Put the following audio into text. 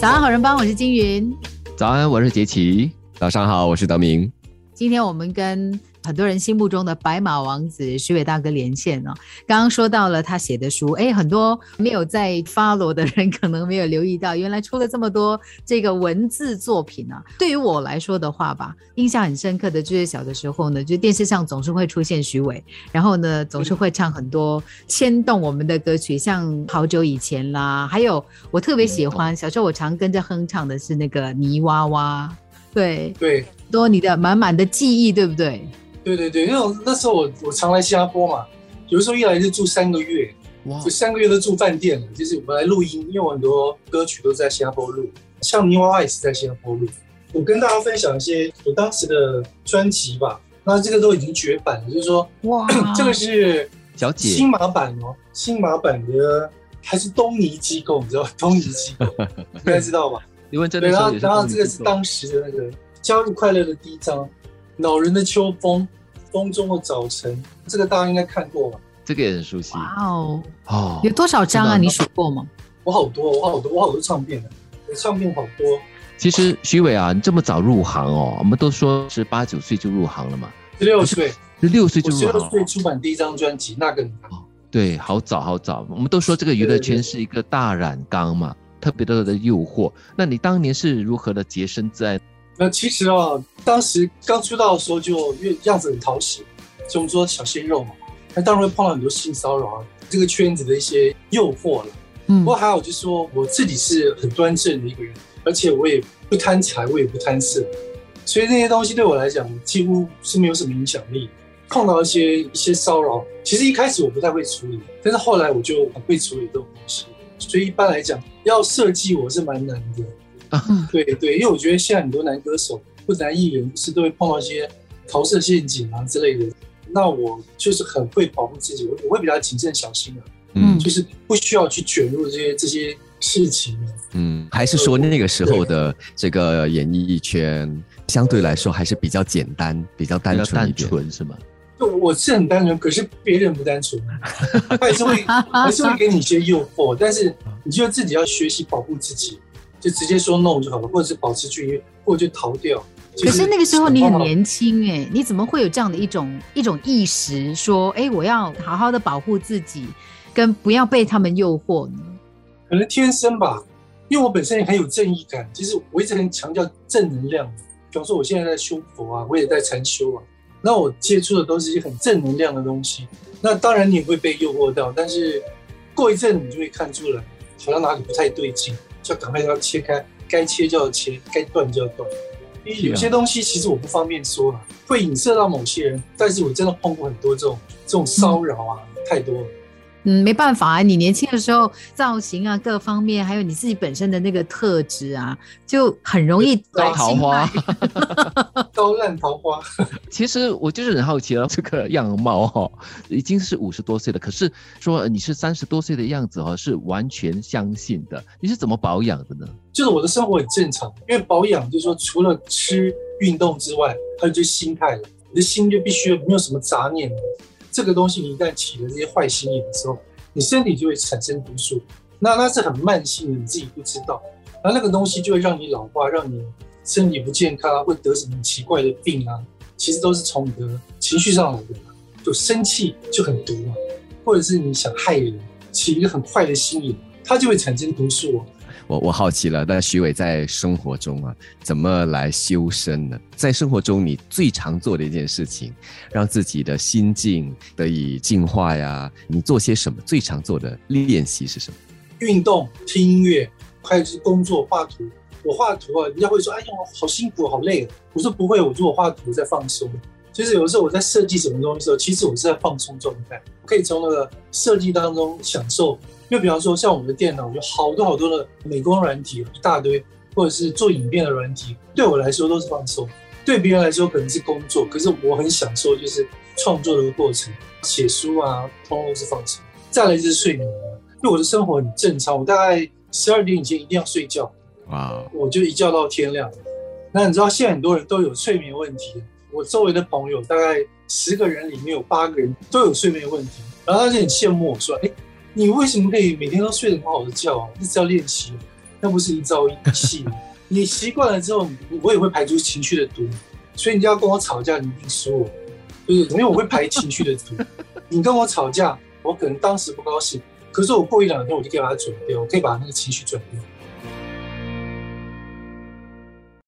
早安，好人帮，我是金云。早安，我是杰奇。早上好，我是德明。今天我们跟很多人心目中的白马王子徐伟大哥连线哦。刚刚说到了他写的书，哎，很多没有在 follow 的人可能没有留意到，原来出了这么多这个文字作品啊。对于我来说的话吧，印象很深刻的就是小的时候呢，就电视上总是会出现徐伟，然后呢总是会唱很多牵动我们的歌曲，像好久以前啦，还有我特别喜欢小时候我常跟着哼唱的是那个泥娃娃，对对，多你的满满的记忆，对不对？对对对，因为我那时候我我常来新加坡嘛，有的时候一来就住三个月，哇就三个月都住饭店了。就是我来录音，因为我很多歌曲都在新加坡录，像泥娃娃也是在新加坡录。我跟大家分享一些我当时的专辑吧，那这个都已经绝版了，就是说哇 这个是小姐新马版哦，新马版的还是东尼机构，你知道吧？东尼机构应该知道吧？你问真对，然后然后这个是当时的那个加入快乐的第一章，恼人的秋风，风中的早晨，这个大家应该看过吧？这个也很熟悉哇哦，哦有。多少张啊？你数过吗？我好多，我好多，我好多唱片的，我唱片好多。其实徐伟啊，你这么早入行哦，我们都说是八九岁就入行了嘛，十六岁，十六岁就入行了。岁出版第一张专辑，那个对，好早好早。我们都说这个娱乐圈是一个大染缸嘛，特别多的诱惑。那你当年是如何的洁身自爱？那其实啊，当时刚出道的时候就因为样子很讨喜，就我们说小鲜肉嘛，那当然会碰到很多性骚扰啊，这个圈子的一些诱惑了。嗯不过还好，就是说我自己是很端正的一个人，而且我也不贪财，我也不贪色，所以那些东西对我来讲几乎是没有什么影响力。碰到一些一些骚扰，其实一开始我不太会处理，但是后来我就很会处理这种东西。所以一般来讲，要设计我是蛮难的。嗯对对，因为我觉得现在很多男歌手或者男艺人，不是都会碰到一些桃色陷阱啊之类的。那我就是很会保护自己，我我会比较谨慎小心的、嗯就是不需要去卷入这些这些事情的。嗯，还是说那个时候的这个演艺圈相对来说还是比较简单、比较单单纯一点。纯是吗？就我是很单纯，可是别人不单纯，他还是会还是会给你一些诱惑，但是你就自己要学习保护自己，就直接说 no 就好了，或者是保持距离，或者就逃掉。可是那个时候你很年。轻哎，你怎么会有这样的一种一种意识，说哎，我要好好的保护自己，跟不要被他们诱惑呢？可能天生吧，因为我本身也很有正义感。其实我一直很强调正能量。比方说，我现在在修佛啊，我也在禅修啊，那我接触的都是一些很正能量的东西。那当然你也会被诱惑到，但是过一阵你就会看出来，好像哪里不太对劲，就赶快要切开，该切就要切，该断就要断。因为有些东西其实我不方便说了，会影射到某些人，但是我真的碰过很多这种这种骚扰啊，太多了。嗯，没办法啊，你年轻的时候造型啊，各方面，还有你自己本身的那个特质啊，就很容易招桃花 侵害。高烂桃花，其实我就是很好奇了，这个样貌哈、已经是五十多岁了，可是说呃你是三十多岁的样子哈、是完全相信的。你是怎么保养的呢？就是我的生活很正常，因为保养就是说除了吃、运动之外，还有就是心态了。你的心就必须没有什么杂念了。这个东西你一旦起了这些坏心眼的时候，你身体就会产生毒素。那那是很慢性的，你自己不知道。然后那个东西就会让你老化，让你身体不健康啊，会得什么奇怪的病啊，其实都是从你的情绪上来的。就生气就很毒嘛，或者是你想害人，起一个很坏的心眼，它就会产生毒素哦。我我好奇了，那徐伟在生活中啊，怎么来修身呢？在生活中，你最常做的一件事情，让自己的心境得以净化呀，你做些什么？最常做的练习是什么？运动、听音乐，还有就是工作、画图。我画图啊，人家会说：“哎呀，好辛苦，好累。”我说：“不会，我说我画图在放松。”就是有的时候我在设计什么东西的时候，其实我是在放松状态，我可以从那个设计当中享受。因为比方说，像我们的电脑有好多好多的美工软体，一大堆，或者是做影片的软体，对我来说都是放松。对别人来说可能是工作，可是我很享受就是创作的过程，写书啊，通通都是放松。再来就是睡眠，因为我的生活很正常，我大概十二点以前一定要睡觉，哇，我就一觉到天亮。那你知道现在很多人都有睡眠问题，我周围的朋友大概十个人里面有八个人都有睡眠问题，然后他就很羡慕我说：“哎，你为什么可以每天都睡得很好的觉啊？一直要练习。”那不是一朝一夕。你习惯了之后，我也会排出情绪的毒。所以你要跟我吵架，你一定输我，就是因为我会排情绪的毒。你跟我吵架，我可能当时不高兴，可是我过一两天我就可以把它转掉，我可以把那个情绪转掉。